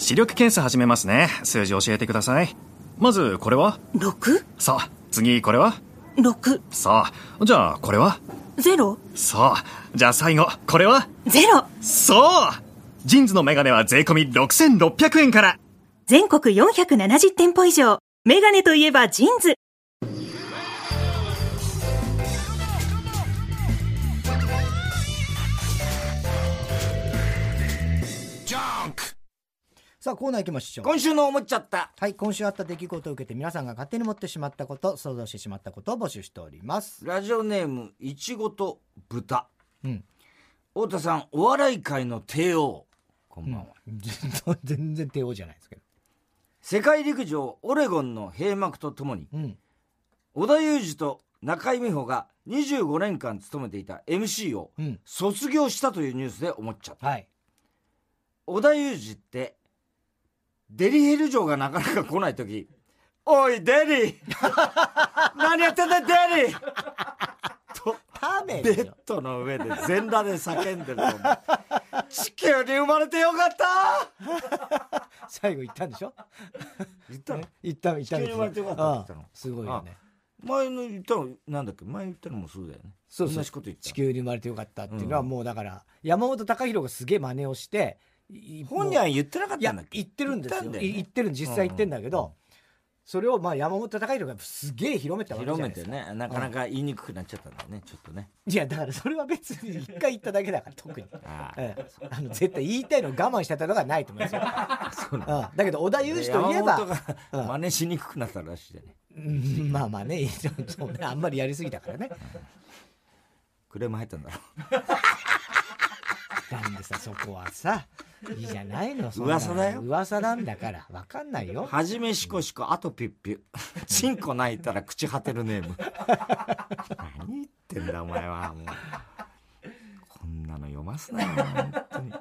視力検査始めますね。数字教えてください。まず、これは？6? さあ、次、これは？6さあ、じゃあ、これは？ゼロ。そう。じゃあ最後、これは？ゼロ。そう。ジンズのメガネは税込み6600円から。全国470店舗以上。メガネといえばジンズさあコーナー行きましょう。今週の思っちゃった。はい今週あった出来事を受けて皆さんが勝手に持ってしまったこと想像してしまったことを募集しております。ラジオネームいちごと豚。うん。太田さんお笑い界の帝王。こんばんは、全然帝王じゃないですけど。世界陸上オレゴンの閉幕とともにうん。織田裕二と中井美穂が25年間務めていた MC をうん。卒業したというニュースで思っちゃった。はい。織田裕二ってデリヘル嬢がなかなか来ない時「おいデリー。何やってんだデリー!」とベッドの上で全裸で叫んでると思う。地球に生まれてよかった。最後言ったんでしょ？言ったの？ね？言った言った地球に生まれてよかったって言ったの？すごいよね。前の言ったのなんだっけ？前言ったのもそうだよね。そうそう。同じこと言った地球に生まれてよかったっていうのはもうだから山本隆弘がすげえ真似をしてい本人は言ってなかったんだっけ？言ってるんですよ。ね。い言ってる実際言ってんだけど、それをまあ山本隆弘がすげえ広めたわけじゃ広めないですか。てねなかなか言いにくくなっちゃったんだよねちょっとね。いやだからそれは別に一回言っただけだから特に、ああええ。あの絶対言いたいのを我慢してたのがないと思いますよ、そうなんだ。うん。だけど織田裕二といえば山本がうん。真似しにくくなったらしいじゃね。うんまあまあねそうね。あんまりやりすぎたからね。クレーム入ったんだろ なんでさそこはさ。いいじゃないのそんな噂だよ。噂なんだから。わかんないよ。はじめしこしこあとピュッピュ。チンコ泣いたら口果てるネーム。何言ってんだお前はもう。こんなの読ますなよ本当に。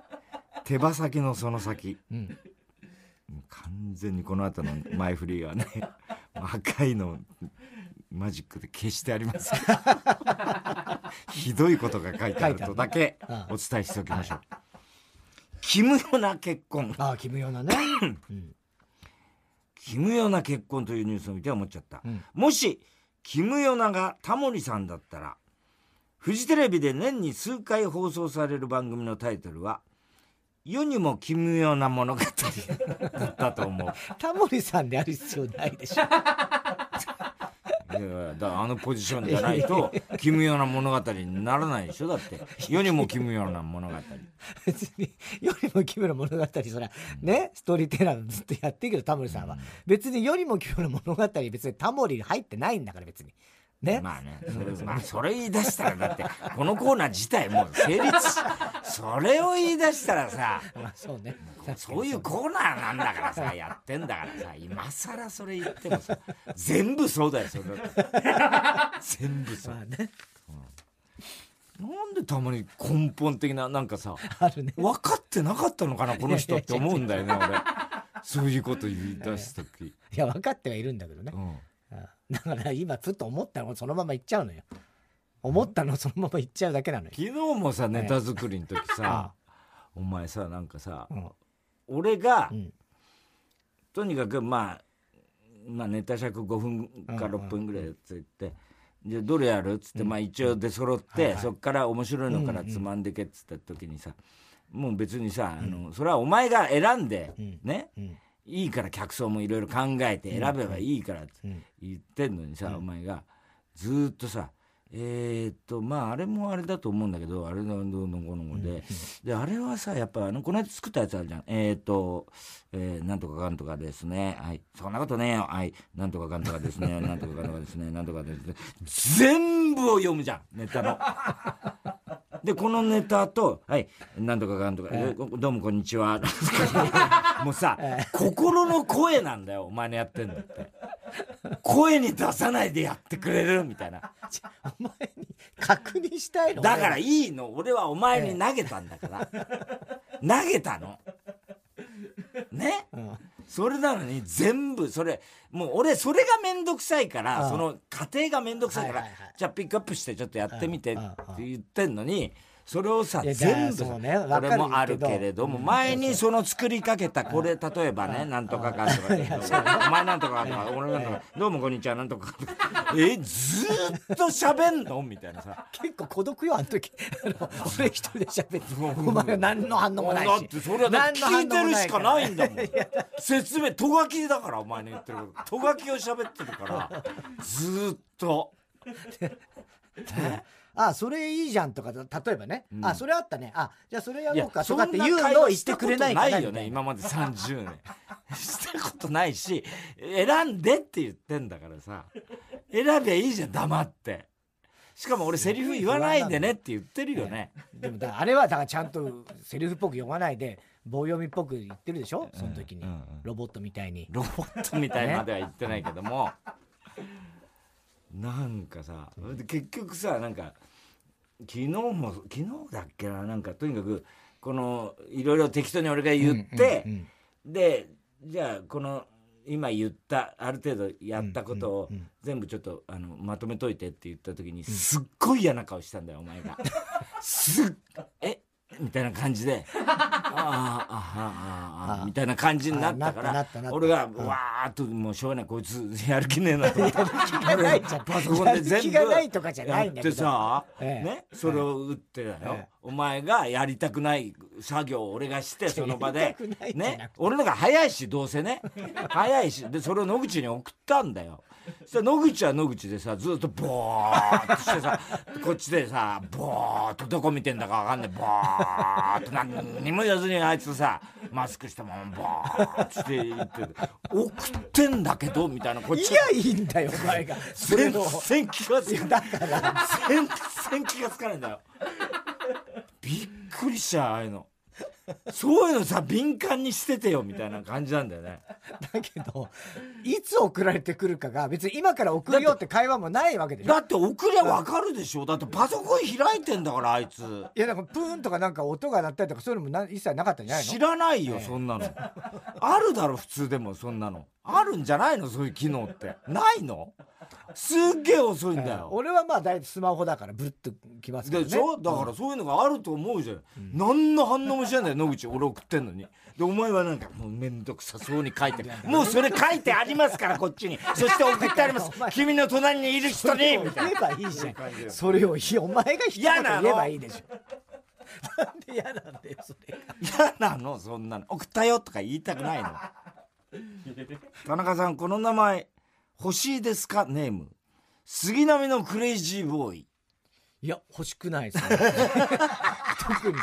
手羽先のその先、うん。もう完全にこの後の前振りはね赤いのマジックで消してあります。ひどいことが書いてあるとだけお伝えしておきましょう。奇妙な結婚。ああ奇妙なね、うん。キムヨナ結婚というニュースを見て思っちゃった、うん。もしキムヨナがタモリさんだったらフジテレビで年に数回放送される番組のタイトルは「世にも奇妙な物語」だったと思う。タモリさんである必要ないでしょだからあのポジションじゃないと奇妙な物語にならないでしょ？だって世にも奇妙な物語。別によりも奇妙な物語それはねストーリーテラーずっとやってるけどタモリさんは、別によりも奇妙な物語別にタモリ入ってないんだから別にね、まあね。それ,、まあ、それ言い出したらだってこのコーナー自体もう成立しそれを言い出したらさ まあそうね。そういうコーナーなんだからさやってんだからさ今更それ言ってもさ全部そうだよそれ。全部そう。まあね。なんでたまに根本的ななんかさ ね。分かってなかったのかなこの人って思うんだよね俺。そういうこと言い出す時、いや分かってはいるんだけどね、うん。あだから今ふっと思ったのをそのまま言っちゃうのよ。思ったのをそのまま言っちゃうだけなのよ。昨日もさネタ作りの時あさお前さなんかさ、うん。俺が、うん。とにかくまあまあネタ尺5分かうん6分ぐらいやってって、じゃあどれやるっつって、まあ一応出揃って、はいはい。そっから面白いのからつまんでけっつった時にさ、もう別にさ、あのそれはお前が選んで、うん。ね、うんいいから客層もいろいろ考えて選べばいいからってうん言ってんのにさ、お前が。ずーっとさえーっとまああれもあれだと思うんだけどあれのどうのこうのこうで、であれはさやっぱあのこの間作ったやつあるじゃん。えーっと、えーなんとかかんとかですね。はい。そんなことねえよ。はい。なんとかかんとかですね。なんとかかんとかですね。なんとかですね。全部を読むじゃん。ネタの。でこのネタと「はいなんとかかんとか、えどうもこんにちは」もうさ、心の声なんだよお前のやってんのって。声に出さないでやってくれるみたいな。お前に確認したいの？だからいいの。俺はお前に投げたんだから、投げたの。ね、んそれなのに全部それもう俺それが面倒くさいから、うんその過程が面倒くさいから、じゃあピックアップしてちょっとやってみてって言ってんのにそれをさ全部ねわかるけど。俺もあるけれども前にその作りかけたこれ例えばねなんとかかとか お前なんとかとか俺なんとかどうもこんにちはなんとか。と かえずーっと喋んの？みたいなさ。結構孤独よあの時。俺一人で喋って。お前は何の反応もないしだってそれは聞いてるしかないんだもん。説明とがきだからお前の言ってること。とがきを喋ってるからずーっと あそれいいじゃんとか例えばね、あそれあったね。あじゃあそれやろうかとそんなかって言うのを言ってくれないかしたことないよね今まで30年 したことないし選んでって言ってんだからさ。選べばいいじゃん黙って。しかも俺セリフ言わないでねって言ってるよね。でもあれはだからちゃんと セリフっぽく読まないで棒読みっぽく言ってるでしょ？その時に、うんうん。ロボットみたいに。ロボットみたいまでは言ってないけども、なんかさで結局さなんか昨日も昨日だっけななんかとにかくこのいろいろ適当に俺が言って、うんうんでじゃあこの今言ったある程度やったことを全部ちょっとあのまとめといてって言った時にすっごい嫌な顔したんだよお前が。すっえみたいな感じで「あああああああみたいな感じになったから俺がわーっともうしょうがないこいつやる気ねえなと思ってパソコンで全部。やる気がないとかじゃないんだけどやってさ、ええ。ね、それを打ってだよ、ええ。お前がやりたくない作業を俺がしてその場で。ね 俺のが早いしどうせね。早いし。でそれを野口に送ったんだよそしたら野口は野口でさずっとボーっとしてさ こっちでさボーっとどこ見てんだかわかんないボーっと何にも言わずにあいつさマスクしたままボーっとして言って送ってんだけどみたいなこっちいやいいんだよお前が。そ れ全の然気がつかない。全然気がつかないんだよ。びっくりしちゃうああいうのそういうのさ敏感にしててよみたいな感じなんだよね。だけどいつ送られてくるかが別に今から送るよって会話もないわけでしょ。だって送りゃ分かるでしょ。だってパソコン開いてんだからあいつ。いやなんかプーンとかなんか音が鳴ったりとかそういうのもな一切なかったんじゃないの？知らないよそんなの。あるだろ普通でもそんなのあるんじゃないの？そういう機能って。ないの？すっげえ遅いんだよ。俺はまあ大体スマホだからブルッときますけどね。でしょ？だからそういうのがあると思うじゃん、何の反応もしないんだよ野口。俺送ってんのに。でお前はなんかもう面倒くさそうに書いて。るもうそれ書いてありますからこっちに。そして送ってあります。君の隣にいる人に言えなばいいじゃん。それをお前が嫌なの。言えばいいでしょ。なんで嫌なんだよそれが。嫌なの？そんなの。送ったよとか言いたくないの田中さんこの名前欲しいですか？ネーム。杉並のクレイジーボーイ。いや欲しくないですね。特に。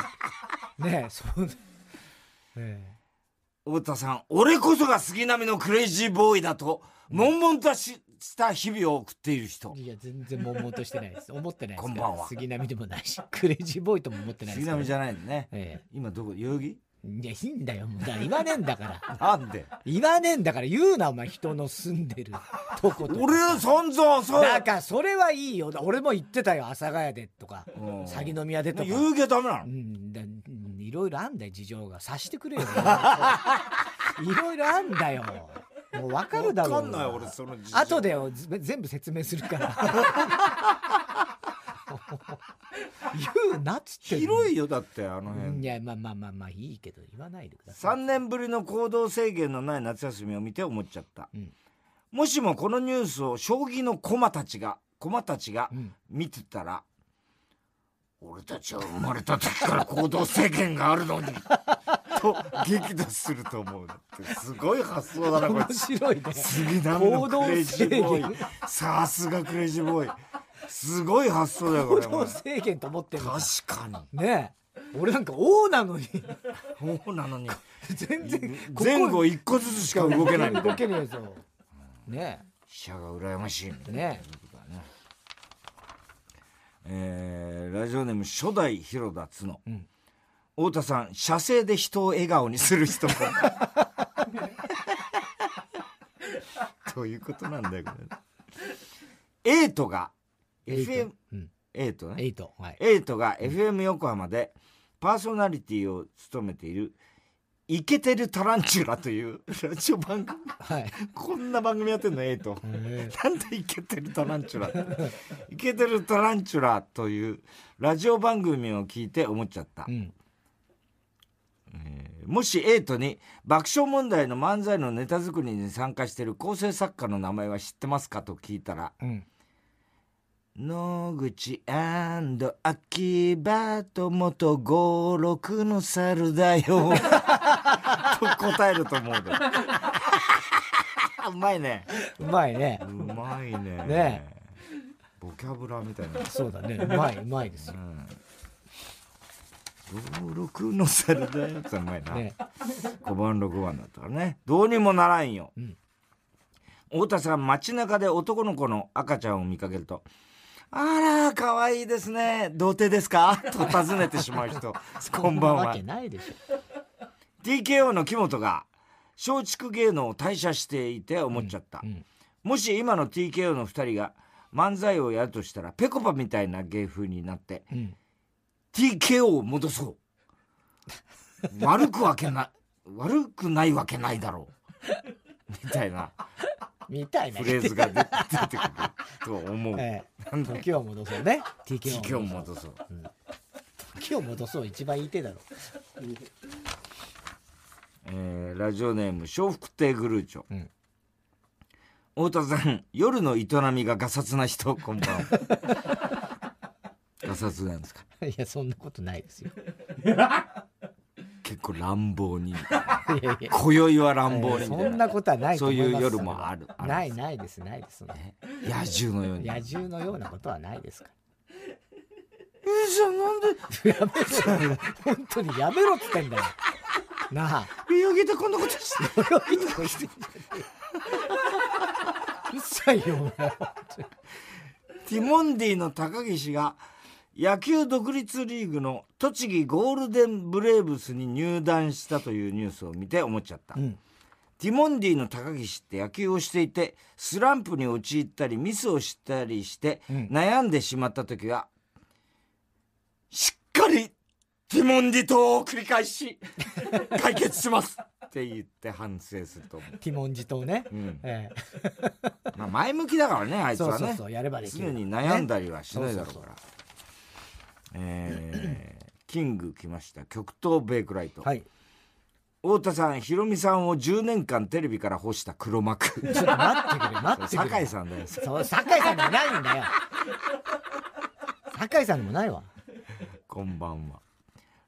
ねえそうね。え。太田さん俺こそが杉並のクレイジーボーイだと悶々としした日々を送っている人。えいや全然悶々としてないです。思ってないですこんばんは。杉並でもないしクレイジーボーイとも思ってないです杉並じゃないのね、え今どこ？代々木？えいやいいんだよ。もうだから言わねえんだから。なんで？言わねえんだから言うなお前。人の住んでるとことか。俺は散々そう。だからそれはいいよ。俺も言ってたよ。阿佐ヶ谷でとかうん。鷺宮でとか。言うけどダメなの？うん。だうんいろいろあんだよ事情が。察してくれよ。いろいろあんだよ。もう分かるだろう。わかんない俺その事情。後で全部説明するから言うなっつって広いよだってあの辺。いやまあまあまあまあいいけど言わないでください。3年ぶりの行動制限のない夏休みを見て思っちゃった、ん。もしもこのニュースを将棋の駒たちが駒たちがん。見てたら、俺たちは生まれた時から行動制限があるのに と激怒すると思うだってすごい発想だなこい面つ白いね。杉並のクレイジーボ行動制ーイさすがクレイジーボーイすごい発想だよこ行れ動制限と思ってんのか。確かに。ねえ。俺なんか王なのに。そうなのに。全然ここ前後一個ずつしか動けないみたい動なけねえぞね飛車が羨ましいみたいな。え。ね。えーラジオネーム初代広田角、ん。太田さん射精で人を笑顔にする人どう いうことなんだよこれエイトがえ FM うん。エイトね。エイトはい。エイトが FM 横浜でパーソナリティを務めているイケてるタランチュラというラジオ番組。はい。こんな番組やってんのええとえなんでイケてるタランチュライケてるタランチュラというラジオ番組を聞いて思っちゃった。ーうん。もしエイトに爆笑問題の漫才のネタ作りに参加している構成作家の名前は知ってますかと聞いたらうん。野口秋葉と元五六の猿だよ。と答えると思うで。うまいね。うまいね。う。まいね。ね。ボキャブラみたいな。そうだね。うまい、うまいですよ。五六の猿だよってうまいな、ね。5番6番だったからね。どうにもならんよ、ん。太田さん街中で男の子の赤ちゃんを見かけると「あら可愛いですね。童貞ですか?」と尋ねてしまう人。こんばんは。そなわけないでしょ。TKO の木本が松竹芸能を退社していて思っちゃった、んもし今の TKO の2人が漫才をやるとしたらぺこぱみたいな芸風になってうん。TKO を戻そう。悪くわけな悪くないわけないだろうみたいなみたいな。フレーズが出出てくると思う、ええ。時を戻そうね。TKO をを戻そう。う時を戻そう。一番いい手だろ。えーラジオネーム笑福亭グルーチョ、ん太田さん夜の営みがガサツな人こんばんは ガサツなんですか？いや、そんなことないですよ。結構乱暴に。今宵は乱暴にみそんなことはないと思います。そういう夜もある。ないないですないです。な野獣のように。野獣のようなことはないですか？えーじゃあなんで？らやめろよ。本当にやめろっつってんだよ。なあ。泳ぎでこんなことして。泳ぎとかしてんじゃねえようるさいよお前。ティモンディの高岸が野球独立リーグの栃木ゴールデンブレーブスに入団したというニュースを見て思っちゃった、ん。ティモンディの高岸って野球をしていてスランプに陥ったりミスをしたりしてん。悩んでしまった時は、しっかりティモンディ島を繰り返し 解決しますって言って反省すると思う、ティモンジ島ね、ん。えまあ、前向きだからねあえいつはね。そうそうそうやればできる常に悩んだりはしないだろうねから、えーキング来ました。極東ベイクライト、はい。太田さんヒロミさんを10年間テレビから干した黒幕。ちょっと待ってくれ待ってくれ。酒井さんだよ。そう酒井さんでもないんだよ。酒井さんでもないわ。こんばんは。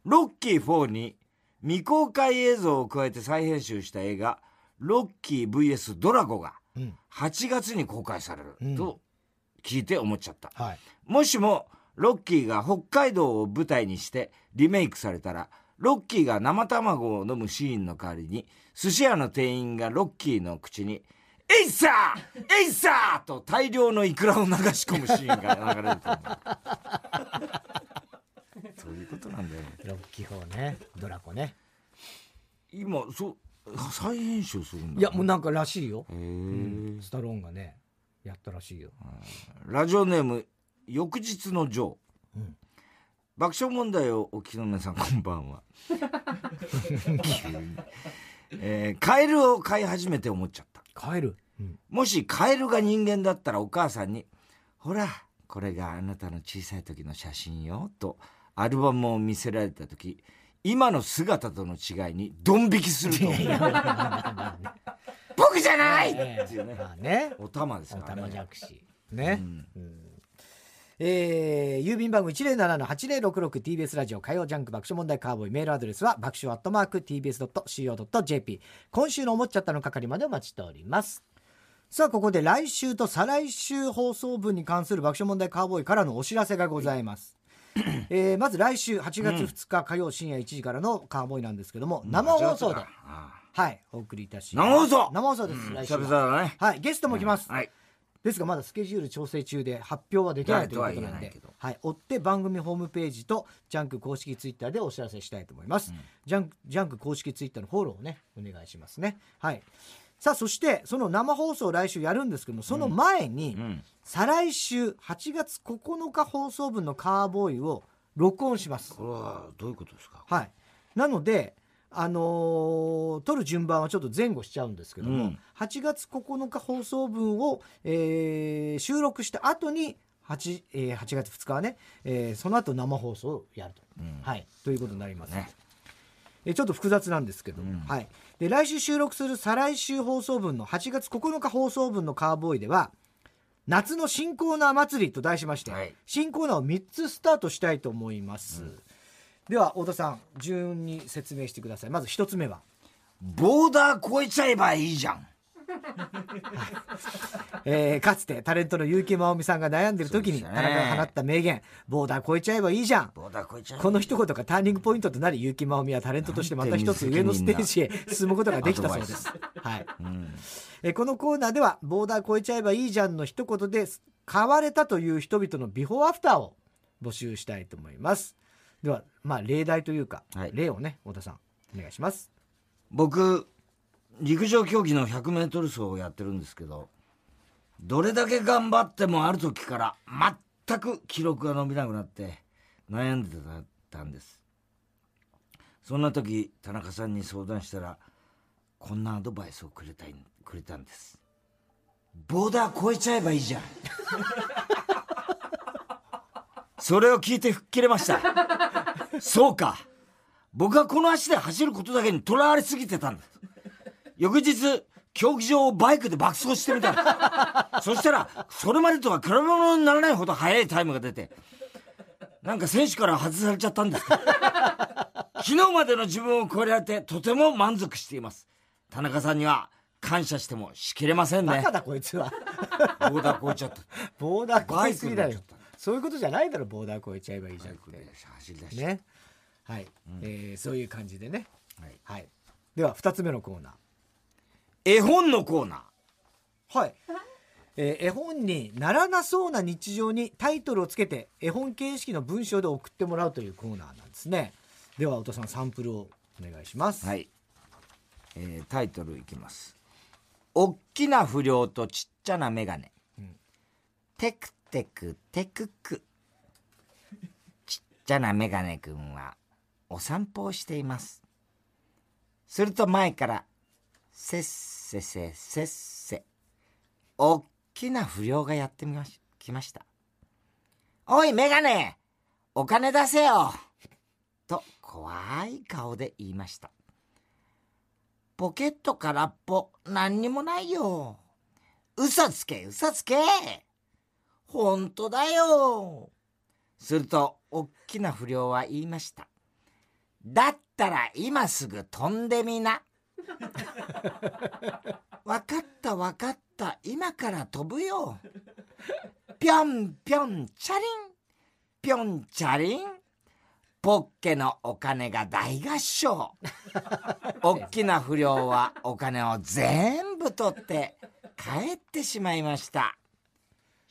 ロッキー4に未公開映像を加えて再編集した映画「ロッキー VS ドラゴ」がうん。8月に公開されるうん。と聞いて思っちゃった、はい。もしもロッキーが北海道を舞台にしてリメイクされたらロッキーが生卵を飲むシーンの代わりに寿司屋の店員がロッキーの口に「エイサーエイサー!」と大量のイクラを流し込むシーンが流れると思う。そういうことなんだよロッキー4ね。ドラゴね。今そう再編集するんだいやもうなんからしいよ。へえスタローンがねやったらしいよ。ラジオネーム翌日のジョー、うん。爆笑問題をお聞きの皆さんこんばんは。えーカエルを飼い始めて思っちゃった。帰る、うん、もしカエルが人間だったらお母さんに「ほらこれがあなたの小さい時の写真よ」とアルバムを見せられた時今の姿との違いにドン引きすると思う。僕じゃない！えっていうね。ね。お玉ですおたまからね。じゃくし。ね、うんえー郵便番号 107-8066TBS ラジオ火曜ジャンク爆笑問題カーボーイメールアドレスは爆笑アットマーク TBS.CO.JP 今週の思っちゃったの係までお待ちしております。さあここで来週と再来週放送分に関する爆笑問題カーボーイからのお知らせがございます。えーまず来週8月2日火曜深夜1時からのカーボーイなんですけども、生放送で、あはいお送りいたします。生放送。生放送です、あ来週久々はだね。はいゲストも来ます、はいですがまだスケジュール調整中で発表はできないということなんではい追って番組ホームページとジャンク公式ツイッターでお知らせしたいと思います。ジャンクジャンク公式ツイッターのフォローをねお願いしますね。はい。さあそしてその生放送を来週やるんですけどもその前に、うん再来週8月9日放送分のカーボーイを録音します。これはどういうことですか？はい。なのであのー撮る順番はちょっと前後しちゃうんですけども、うん。8月9日放送分を、えー収録した後に 8,、えー8月2日はね、えーその後生放送をやると、はい、ということになります、ね。えーちょっと複雑なんですけども、はい、で来週収録する再来週放送分の8月9日放送分のカーボーイでは夏の新コーナー祭りと題しまして、はい。新コーナーを3つスタートしたいと思います、では太田さん順に説明してください。まず1つ目は。ボーダー越えちゃえばいいじゃん。えーかつてタレントの結城真央美さんが悩んでる時に田中が放った名言「ボーダー越えちゃえばいいじゃん」ボーダー越えちゃこの一言がターニングポイントとなり結城真央美はタレントとしてまた一つ上のステージへ 進むことができたそうです。はい。えーこのコーナーでは「ボーダー越えちゃえばいいじゃん」の一言で変われたという人々のビフォーアフターを募集したいと思います。ではまあ例題というか、はい例をね太田さんお願いします。僕、陸上競技の100メートル走をやってるんですけど、どれだけ頑張ってもある時から全く記録が伸びなくなって悩んでたんです。そんな時、田中さんに相談したら、こんなアドバイスをくれたいくれたんです。ボーダー越えちゃえばいいじゃん。それを聞いて吹っ切れました。そうか。僕はこの足で走ることだけにとらわれすぎてたんです。翌日、競技場をバイクで爆走してみたのそしたら、それまでとは比べ物にならないほど速いタイムが出て、なんか選手から外されちゃったんですか昨日までの自分を超えられてとても満足しています。田中さんには感謝してもしきれませんねバカ。だこいつは。ボーダー越えちゃった。ボーダー越えすぎだよそういうことじゃないだろボーダー越えちゃえばいいじゃんって。走り出して。ね。はい、えーそういう感じでね。はいはい。では二つ目のコーナー。絵本のコーナー。はい。えー絵本にならなそうな日常にタイトルをつけて絵本形式の文章で送ってもらうというコーナーなんですね。では、太田さん、サンプルをお願いします。はい。えータイトルいきます。おっきな不良とちっちゃなメガネ。テクテクテクク。ちっちゃなメガネくんはお散歩をしています。すると前から、せっせせせっせ。おっきな不良がやってみまし、来ました。おい、メガネお金出せよと怖い顔で言いました。ポケット空っぽ、何にもないよ。嘘つけ、嘘つけ。本当だよ。すると、おっきな不良は言いました。だったら今すぐ飛んでみな。わかったわかった。今から飛ぶよ。ぴょんぴょんチャリン。ぴょんチャリン。ポッケのお金が大合唱。おっきな不良はお金を全部取って帰ってしまいました。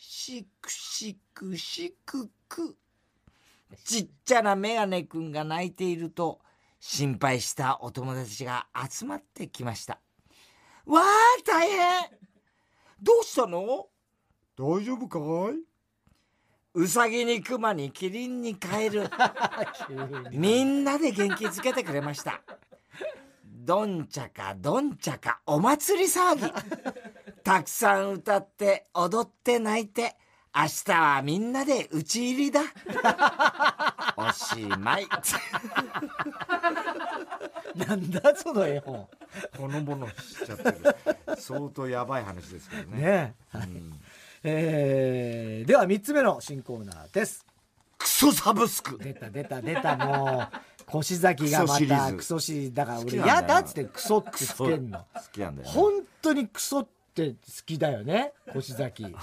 しくしくしくく。ちっちゃなメガネくんが泣いていると心配したお友達が集まってきました。わあ、大変どうしたの？大丈夫かい？うさぎに熊にキリンにカエル。みんなで元気づけてくれました。どんちゃかどんちゃかお祭り騒ぎ。たくさん歌って踊って泣いて、明日はみんなで打ち入りだ。おしまい。なんだその絵本。ほのぼのしちゃってる。相当やばい話ですけどね。ねえ。はいえーでは三つ目の新コーナーです。クソサブスク。出た出た出たもう。腰崎がまたクソシリーズだから俺好きなんだよやだっつってクソってつけんの。好きなんだよ、ね。本当にクソって好きだよね 腰崎。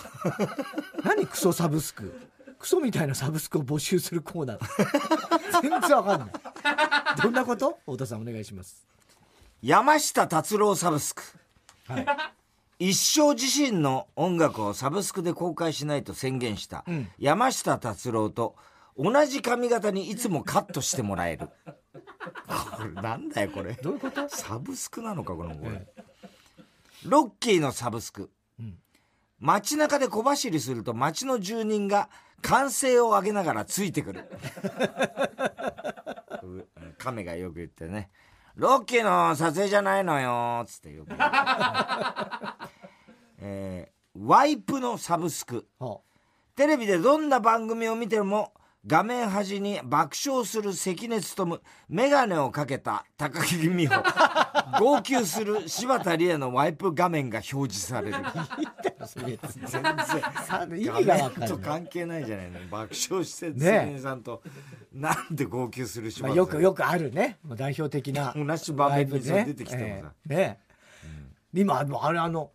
何クソサブスク？クソみたいなサブスクを募集するコーナー。全然わかんない。どんなこと？太田さんお願いします。山下達郎サブスク。はい。一生自身の音楽をサブスクで公開しないと宣言したん。山下達郎と同じ髪型にいつもカットしてもらえる。これなんだよこれ。どういうこと？サブスクなのかこのこれ。ロッキーのサブスク。街中で小走りすると街の住人が歓声を上げながらついてくる。亀がよく言ってね。ロッキーの撮影じゃないのよつってよく言う えーワイプのサブスクはテレビでどんな番組を見ても画面端に爆笑する関根勤眼鏡をかけた高木美穂。号泣する柴田理恵のワイプ画面が表示される。全然。さ意味がとる関係ない。じゃないの爆笑して関根さんとなんで号泣する柴まあ、田よくよくあるね。まあ代表的な同じ場面に出てきてもさ、ええ。ねえ。今あのあれあの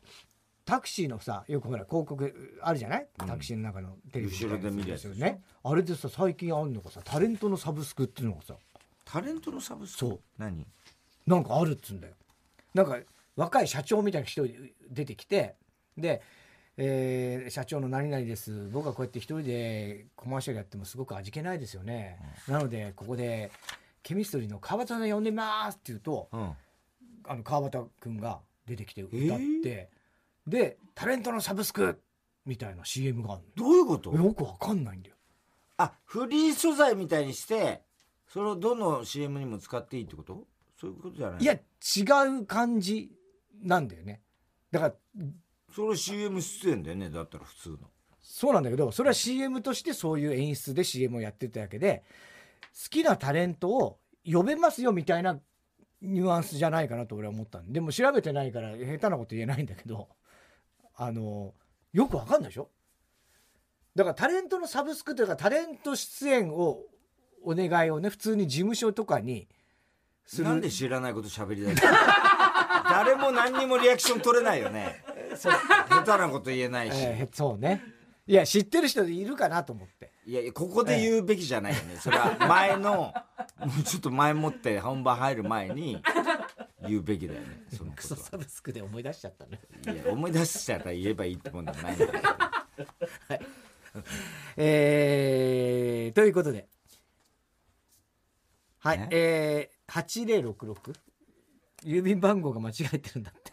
タクシーのさよくほら広告あるじゃない？タクシーの中のテレビみたいな後ろで見るやつですよねあれでさ最近あるのがさタレントのサブスクっていうのがさ。タレントのサブスク？そう。何？なんかあるっつうんだよ。なんか若い社長みたいな人出てきてで、えー社長の何々です。僕はこうやって一人でコマーシャルやってもすごく味気ないですよね、なのでここでケミストリーの川端さん呼んでみますって言うとうん。あの川端君が出てきて歌って、ー？でタレントのサブスクみたいな CM があるどういうこと？のよくわかんないんだよ。あフリー素材みたいにしてそれをどの CM にも使っていいってこと？そういうことじゃない？いや違う感じなんだよね。だからそれ CM 出演だよねだったら普通の。そうなんだけどそれは CM としてそういう演出で CM をやってただけで好きなタレントを呼べますよみたいなニュアンスじゃないかなと俺は思ったんで。でも調べてないから下手なこと言えないんだけどあのよくわかんないでしょ？だからタレントのサブスクというかタレント出演をお願いをね普通に事務所とかにする。なんで知らないこと喋りだした？誰も何にもリアクション取れないよね。下手なこと言えないし、えーそうね。いや知ってる人いるかなと思って。いやいやここで言うべきじゃないよね。それは前のもうちょっと前もって本番入る前に言うべきだよね そのクソサブスクで思い出しちゃったねはいや思い出しちゃったら言えばいいってもんでもないんだけど えー、ということで。はいねえー、8066郵便番号が間違えてるんだって。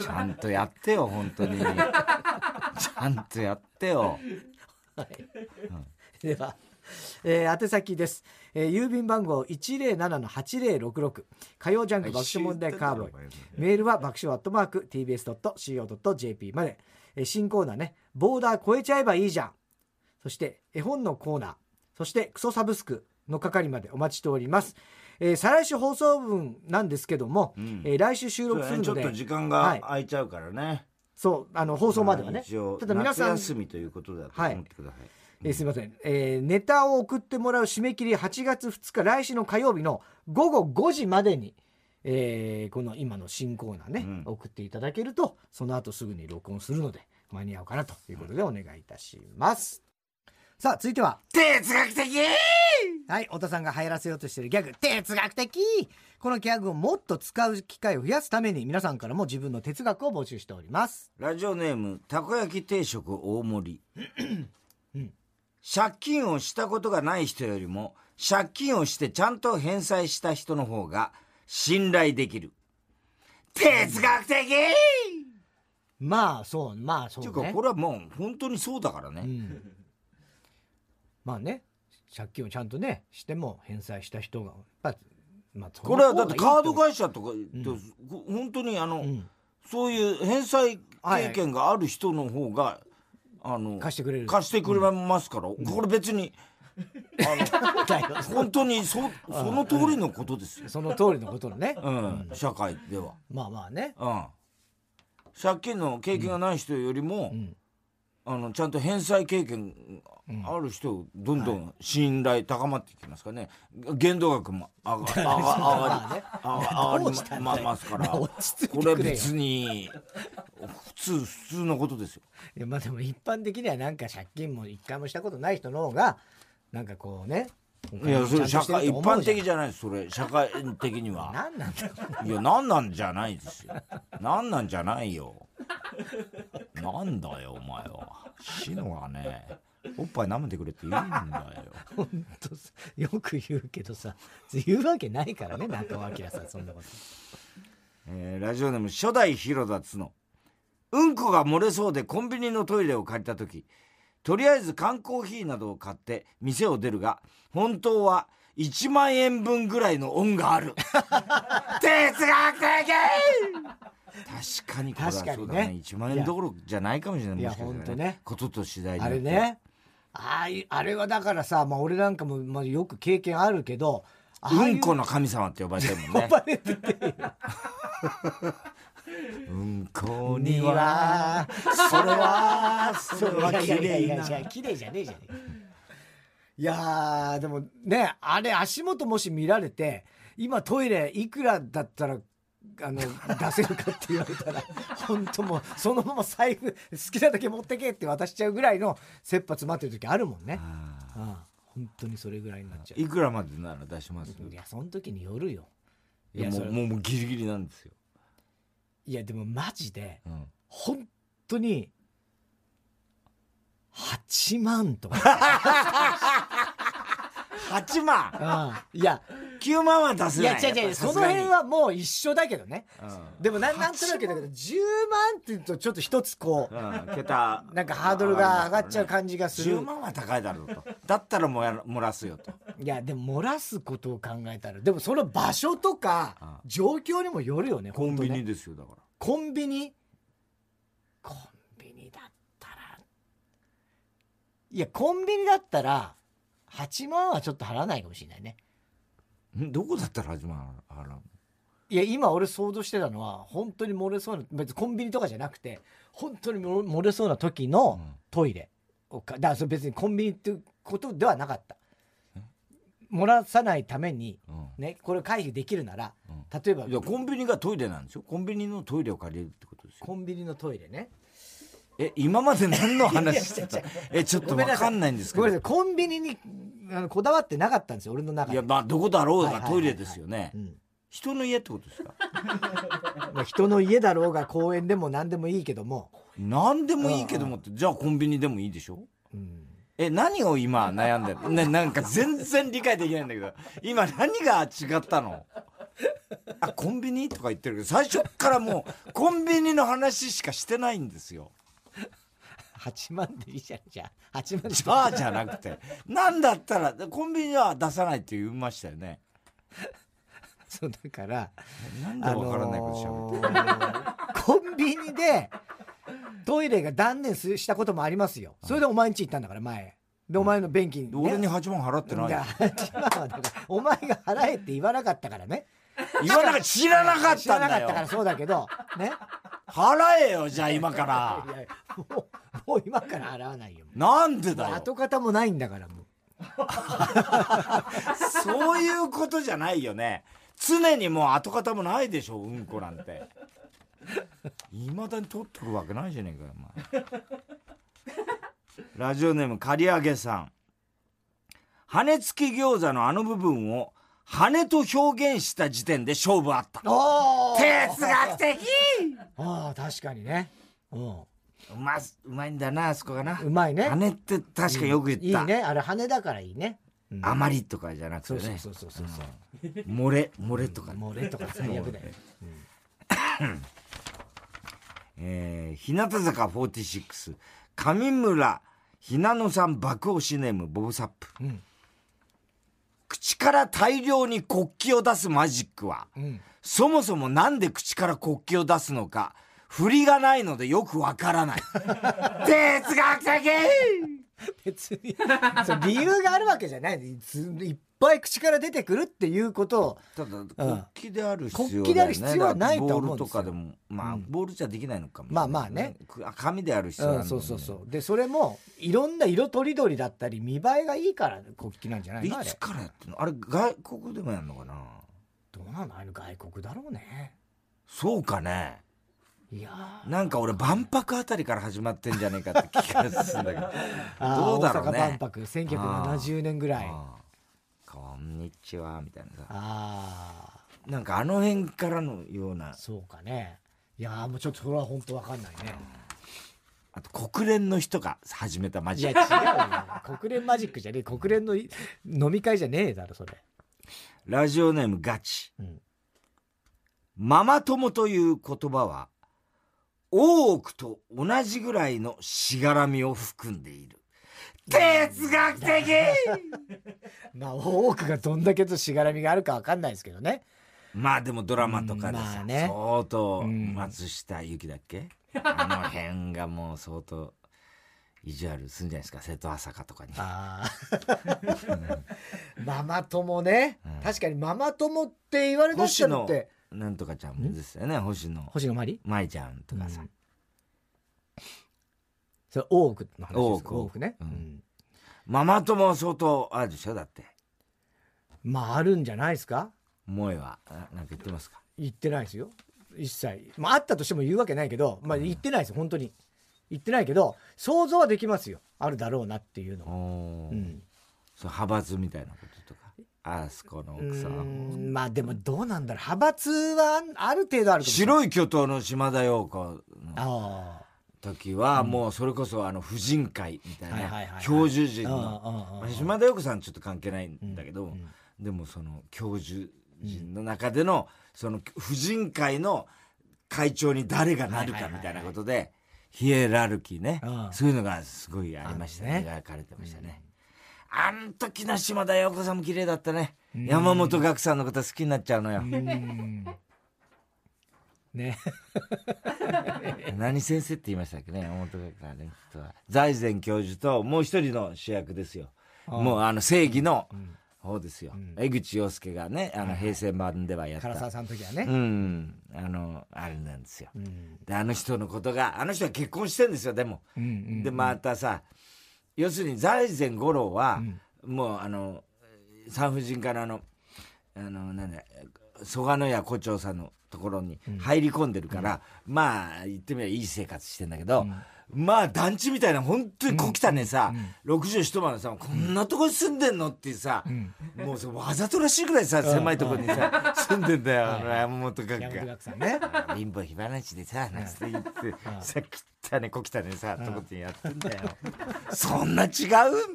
ちゃんとやってよ本当に。ちゃんとやってよ。では、えー、宛先です、えー、郵便番号107-8066火曜ジャンク爆笑問題カーボーイ。メールは爆笑アットマーク TBS.CO.JP まで、えー新コーナーね。ボーダー超えちゃえばいいじゃん。そして絵本のコーナー。そしてクソサブスクの係までお待ちしております、えー再来週放送分なんですけども、ん。えー来週収録するのでだね。ちょっと時間はいが空いちゃうからね、そうあの放送まではね。一応ただ皆さん夏休みということだと思ってください、えーすみません、えーネタを送ってもらう締め切り8月2日来週の火曜日の午後5時までに、えーこの今の新コーナーね、うん。送っていただけるとその後すぐに録音するので間に合うかなということでお願いいたします、さあ続いては哲学的！はい太田さんが流行らせようとしているギャグ哲学的！このギャグをもっと使う機会を増やすために皆さんからも自分の哲学を募集しております。ラジオネームたこ焼き定食大盛り、借金をしたことがない人よりも借金をしてちゃんと返済した人の方が信頼できる。哲学的、まあそうまあそっていううかねこれはもう本当にそうだからね、うん。まあね借金をちゃんとねしても返済した人がやっぱ、まあ、そのこれはだってカード会社とかと、本当にあの、ん。そういう返済経験がある人の方が、あの貸してくれる。貸してくれますから、これ別にあの 本当にそその通りのことですよ、その通りのことのね、うん、社会では、まあまあね。うん、借金の経験がない人よりも、あのちゃんと返済経験ある人どんどん信頼高まっていきますからね。限度額も上が 上が上がりますから。こよ。れ別に普通普通のことですよ。いやまあでも一般的にはなんか借金も一回もしたことない人の方がなんかこうねいやそれ社会一般的じじゃないですそれ。社会的には。何なんだよ。いや何なんじゃないですよ。何なんじゃないよ。なんだよお前は。シノがね。おっぱい舐めてくれって言うんだよ。本当さよく言うけどさ言うわけないからね中尾明さんそんなこと。えーラジオネーム初代広田つの。うんこが漏れそうでコンビニのトイレを借りた時とりあえず缶コーヒーなどを買って店を出るが本当は1万円分ぐらいの恩がある。哲学的確かにこれはそうだね。にね1万円どころじゃないかもしれない。いやもしかしたらほんとねことと次第にあれね。ああれはだからさ、まあ俺なんかも、まあよく経験あるけど、うんこの神様って呼ばれてるもんね。呼ばれててうんこにには、は、それは、それは綺麗な。綺麗じゃねえじゃねえいやー、でもね、あれ足元もし見られて、今トイレいくらだったら、あの、出せるかって言われたら、本当もう、そのまま財布、好きなだけ持ってけって渡しちゃうぐらいの切羽詰まってる時あるもんね。あああ本当にそれぐらいになっちゃーいくらまでなら出します？う。いや、その時によるよ。いやもうもうギリギリなんですよ。いや、でもマジで、うん本当に、8万とか。8万？うんいや、!9 万は出せいない。や、違う違う、その辺はもう一緒だけどね。でもなん、なんとなくだけど、10万？って言うとちょっと一つこう、うん、うん、桁。なんかハードルが上がっちゃう感じがする10。万は高いだろうと。だったらもや漏らすよと。いや、でも漏らすことを考えたら、でもその場所とか状況にもよるよね、コンビニですよ、だから。コンビニ？コンビニだったら、いや、コンビニだったら、8万はちょっと払わないかもしれないね。ん？どこだったら8万払うの？いや、今俺想像してたのは、本当に漏れそうな、別にコンビニとかじゃなくて、本当に漏漏れそうな時のうん。トイレをか、だからそれ別にコンビニっていうことではなかった。漏らさないために、うんね、これ回避できるなら、うん例えばい、や、コンビニがトイレなんですよ。コンビニのトイレを借りるってことですよ。コンビニのトイレね。え、今まで何の話してたえ、ちょっとわごめんなさいかんないんですけど。ごめんなさい、コンビニにあのこだわってなかったんですよ、俺の中で。いや、まあ、どこだろうがトイレですよねう。ん人の家ってことですか？まあ人の家だろうが公園でも何でもいいけども、何でもいいけどもって、じゃあコンビニでもいいでしょ？うんえ、何を今悩んでるね、なんか全然理解できないんだけど、今何が違ったの？あ、コンビニとか言ってるけど、最初っからもう、コンビニの話しかしてないんですよ。8万でいいじゃん、じゃあ。8万でじゃあじゃなくて。なんだったら、コンビニは出さないって言いましたよね。そうだから、なんでわからないことってあのーコンビニでトイレが断念すしたこともありますよ。それでお前ん家行ったんだから、前。で、お前の便器に、ね。俺に8万払ってないいやよ。8万はだから、お前が払えって言わなかったからね。言わなかった、知らなかっ知らたんだよなかったから。そうだけど、ね。払えよ、じゃあ今からい。やもう、もう今から払わないよ。なんでだよ。跡形もないんだから、もう。そういうことじゃないよね。常にもう跡形もないでしょ、うんこなんて。いまだに取っとくわけないじゃねえかよ、お前。ラジオネーム、刈り上げさん。羽付き餃子のあの部分を羽と表現した時点で勝負あった。哲学的ああ、確かにね。うん。うま、うまいんだな、あそこがな。うまいね。羽って確かよく言った。いいね。あれ、羽だからいいね。うんあまりとかじゃなくてそうね。そうそうそうそう。漏れ、漏れとかね。漏れとか最悪だよ。えー、日向坂46、上村ひなのさん爆押しネームボブサップ。うん口から大量に国旗を出すマジックは、うん。そもそもなんで口から国旗を出すのか、振りがないのでよくわからない。哲学的 別に、そう理由があるわけじゃない。いっぱい口から出てくるっていうことを、ただ、国旗である必要。国旗である必要はないと思うんボールですよとかでも、まあ、うんボールじゃできないのかもまあまあね。く紙である必要そうそうそう。で、それも、いろんな色とりどりだったり、見栄えがいいから国旗なんじゃないの？いつ。からやってんの？あれ、外国でもやんのかな？どうなの？あの外国だろうね。そうかね。いやーなんか俺、万博あたりから始まってんじゃねえかって気がするんだけど。どうだろうね大阪万博、1970年ぐらい。こんにちは、みたいなさ。あなんかあの辺からのようなー、、そうかね。いやーもうちょっとそれは本当わかんないね。あと国連の人が始めたマいや、ジック。違うよ。国連マジックじゃねえ。国連のい飲み会じゃねえだろ、それ。ラジオネームガチ。うんママ友という言葉は、大奥と同じぐらいのしがらみを含んでいる。哲学的！まあ、多くがどんだけとしがらみがあるかわかんないですけどね。まあでもドラマとかでさ、うんまあね。相当ん。松下由紀だっけ、あの辺がもう相当意地悪するんじゃないですか？瀬戸朝香とかに。ああ。ママ友ね、確かにママ友って言われだしたのって、なんとかちゃんですよね星野。星野真里？舞ちゃんとかさ、うん。それ大奥の話です大奥。ね、うん。うん。ママ友は相当あるでしょだって。まああるんじゃないですか？萌えは。あなんか言ってますか？言ってないですよ。一切。まああったとしても言うわけないけどまあ言ってないです本当に。言ってないけど想像はできますよ。あるだろうなっていうのは、うん、そう派閥みたいなこととかあそこの奥さうんまあでもどうなんだろう。派閥はある程度ある白い巨頭の島田陽子のあ時はもうそれこそあの婦人会みたいな教授陣あの島田陽子さんちょっと関係ないんだけど、でもその教授陣の中でのその婦人会の会長に誰がなるかみたいなことでヒエラルキーね。うん。そういうのがすごいありましたね。描かれてましたね。あん時の島田陽子さんも綺麗だったね。山本岳さんのこと好きになっちゃうのよ。うん。ね。何先生って言いましたっけね山本岳さんね人は。財前教授ともう一人の主役ですよ。もうあの正義の方ですよ、江口洋介がねあの平成版ではやった、唐沢さんの時はね、うん。あのあれなんですよ、うん。であの人のことがあの人は結婚してんですよでも、うんうん。でまたさ要するに財前五郎は、もうあの産婦人科のあのあのなんだ蘇我屋胡蝶さんのところに入り込んでるから、まあ言ってみればいい生活してんだけど、まあ団地みたいな本当に小汚ねさ、六畳一間のさこんなとこに住んでんのっていうさ、もうそわざとらしいぐらいさ狭いところにさ住んでんだよ、あの山本学が。岳さんね。貧乏火話でさ、なんて言って、さ、汚ね、小汚ねさ、とこってやってんだよ。そんな違う？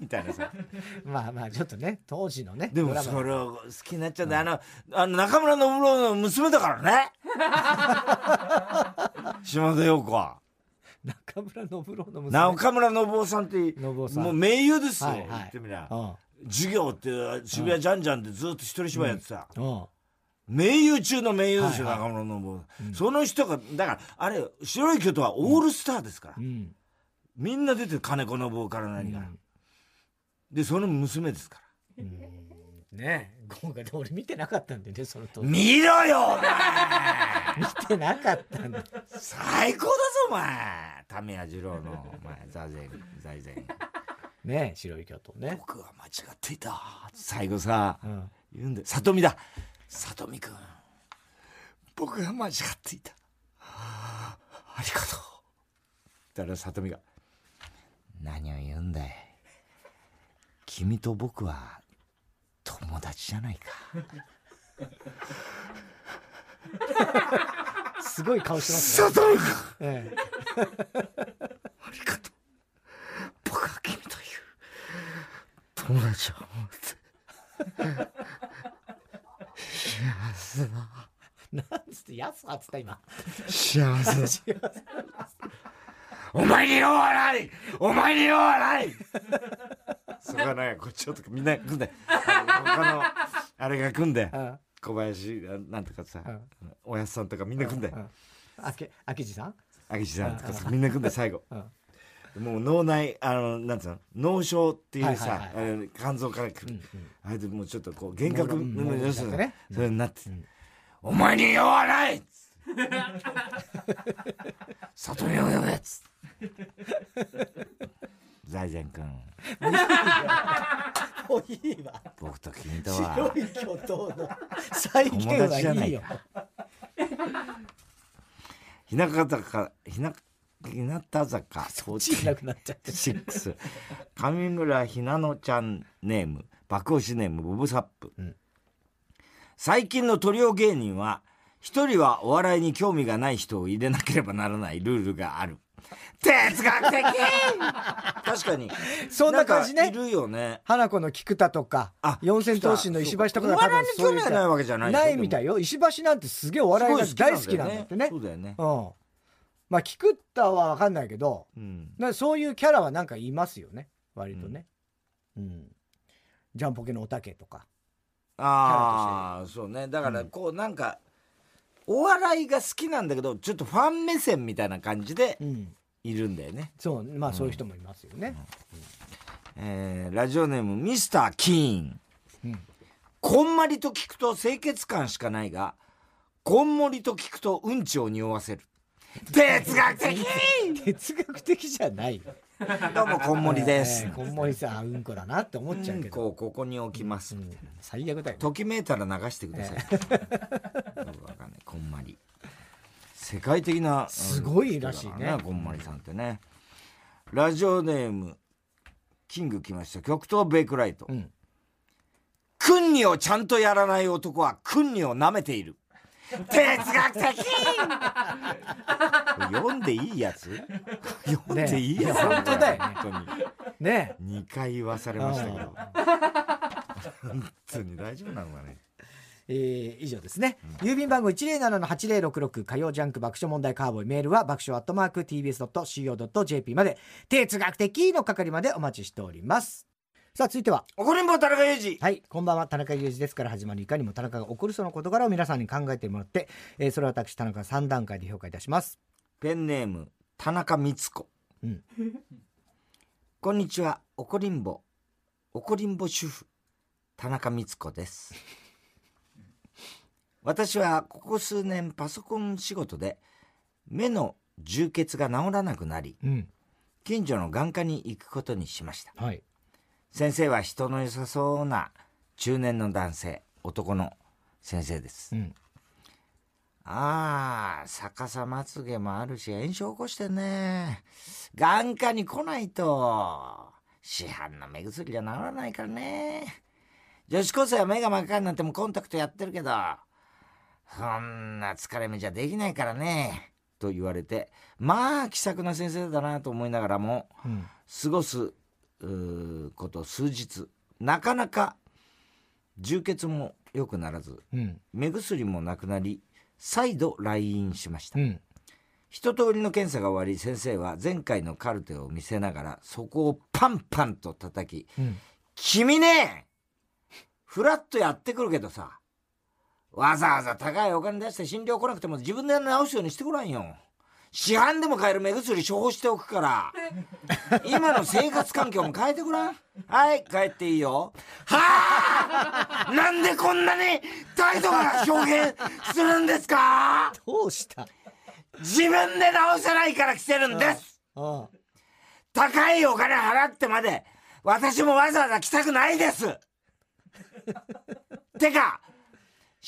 みたいなさ。まあまあちょっとね当時のねでもそれを好きになっちゃうんだ、あの、あの、中村信郎の娘だからね。島田陽子は。中村信郎の娘中村信夫さんって、もう名優ですよ、はいはい言ってみりゃ。うん授業って渋谷ジャンジャンでずっと一人芝居やってた。うん名優中の名優ですよ、はい中村信夫。その人が、だから、あれ、白い巨頭はオールスターですから。うんみんな出てる金子信夫から何から。で、その娘ですから。ねえ今回俺見てなかったんでねその当時見ろよ、お前見てなかったんで最高だぞ、お前為谷二郎の、お前、座禅、財前。ねえ白い巨頭ね僕は間違っていた。最後さ、うん言うんだよ。里見だ。里見くん。僕が間違っていた。ありがとう。だから里見が、何を言うんだい。君と僕は友達じゃないか。すごい顔してますね里見くんええありがとう。僕は君という友達を思って。幸せだ。なんつってやつあっつった今幸せだ。お前に用はないお前に用はないそこはね、こっちょっとみんな来んで。あの他の、あれが来んでう。ん。小林がなんとかさん、おやすさんとかみんな来んで。うん。あけ明治さん？明智さんとかさみんな来んで最後。うん。もう脳内、あの、なんつうの？脳症っていうはいさ、肝臓から来る。あれでもうちょっとこう、幻覚、うん。うんうん要するにね。それになって、お前に用はない里見 を呼べっつって財前君、もういいわ。僕と君と白はい巨頭の。再現はいいよ。日向坂、日向、日向坂ちいなくなっちゃって6上村ひなのちゃんネーム。爆押しネームボブサップ、ん。最近のトリオ芸人は一人はお笑いに興味がない人を入れなければならないルールがある哲学的。確かに。そんな感じね。いるよね。花子の菊田とかあ四千頭身の石橋とかがお笑いに興味がないわけじゃないないみたいよ。石橋なんてすげえお笑いが大好きなんだってね。そうだよね。うん。まあ菊田は分かんないけどうん。なそういうキャラはなんかいますよね。割とね。うん。ジャンポケのおたけとか。ああ、そうね。だから、こう、なんか、お笑いが好きなんだけど、ちょっとファン目線みたいな感じでうん。いるんだよね。そう、まあそういう人もいますよね。えーラジオネーム、ミスター・キーン。うんこんまりと聞くと清潔感しかないが、こんもりと聞くとうんちを匂わせる。哲学的哲学的じゃないよ。どうも、こんもりです。えーこんもりさん、あうんこだなって思っちゃうけど。うんこをここに置きます。うん最悪だよ。ときめいたら流してください。よくわかんまり。世界的な。うんすごいらしいねこんまりさんってね。ラジオネーム、キング来ました。極東ベイクライト。うん。クンニをちゃんとやらない男はクンニを舐めている。哲学的読んでいいやつ？読んでいいやつ、ね本当だよね本当に。ね2回言わされましたけど。本当に大丈夫なのかね？えー以上ですね。郵便番号107-8066火曜ジャンク爆笑問題カーボーイメールは爆笑アットマーク tbs.co.jp まで哲学的の係までお待ちしております。さあ続いては、怒りんぼ田中裕二。はい、こんばんは、田中裕二ですから始まるいかにも田中が起こるその事柄を皆さんに考えてもらって、えーそれを私田中3段階で評価いたします。ペンネーム、田中光子。うん こんにちは、怒りんぼ、怒りんぼ主婦、田中光子です。私はここ数年パソコン仕事で目の充血が治らなくなり、うん。近所の眼科に行くことにしました。はい。先生は人の良さそうな中年の男性、男の先生です。うん。ああ、逆さまつげもあるし、炎症起こしてんね。眼科に来ないと、市販の目薬じゃ治らないからね。女子高生は目が真っ赤になってもコンタクトやってるけど、そんな疲れ目じゃできないからね。と言われて、まあ気さくな先生だなと思いながらも、うん。過ごすこと数日、なかなか充血も良くならず、うん。目薬もなくなり、再度来院しました。うん。一通りの検査が終わり、先生は前回のカルテを見せながら、そこをパンパンと叩き、うん。君ねフラッとやってくるけどさ、わざわざ高いお金出して診療来なくても自分で治すようにしてごらんよ。市販でも買える目薬処方しておくから。今の生活環境も変えてごらん。はい、帰っていいよ。はあなんでこんなに態度が表現するんですか？どうした？自分で直せないから来てるんです。高いお金払ってまで私もわざわざ来たくないです てか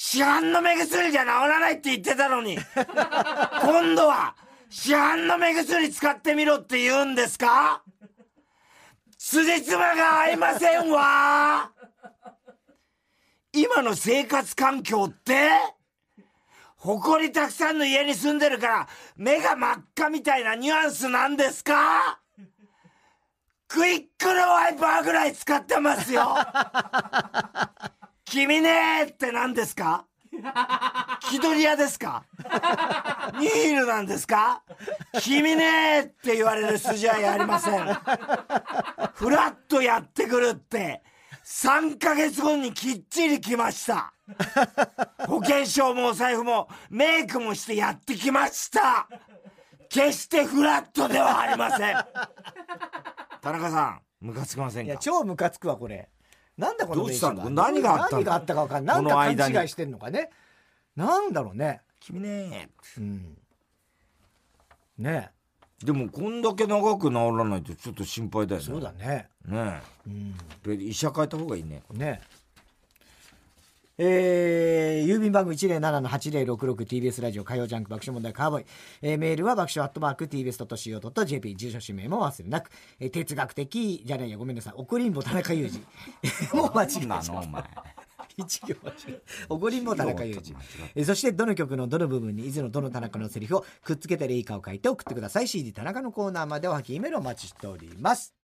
市販の目薬じゃ治らないって言ってたのに。今度は市販の目薬使ってみろって言うんですか？辻褄が合いませんわ。今の生活環境って埃たくさんの家に住んでるから目が真っ赤みたいなニュアンスなんですか？クイックのワイパーぐらい使ってますよ 君ねーって何ですか？気取り屋ですか？ニールなんですか？君ねーって言われる筋合いありません。フラッとやってくるって、3ヶ月後にきっちり来ました。保険証もお財布もメイクもしてやってきました。決してフラットではありません。田中さん、ムカつきませんいや、超ムカつくわ、これ。なんだこのどうしたの名刺は何があったの？何があったか分かんない。なんこのか勘違いしてんのかね？なんだろうね。君ねうん。ねでもこんだけ長く治らないとちょっと心配だよね。そうだね。ねうん。え。医者変えた方がいいね。ねえー、郵便番号 107-8066TBS ラジオ火曜ジャンク爆笑問題カーボーイ。えー、メールは爆笑アットマーク TBS.CO.JP 住所氏名も忘れなく、えー、哲学的じゃないやごめんなさい。怒りんぼ田中裕二。もう間違えたなのお前。一行間違えた。怒りんぼ田中裕二。えーそしてどの曲のどの部分にいつのどの田中のセリフをくっつけたらいいかを書いて送ってください。CD 田中のコーナーまでおはきメールお待ちしております。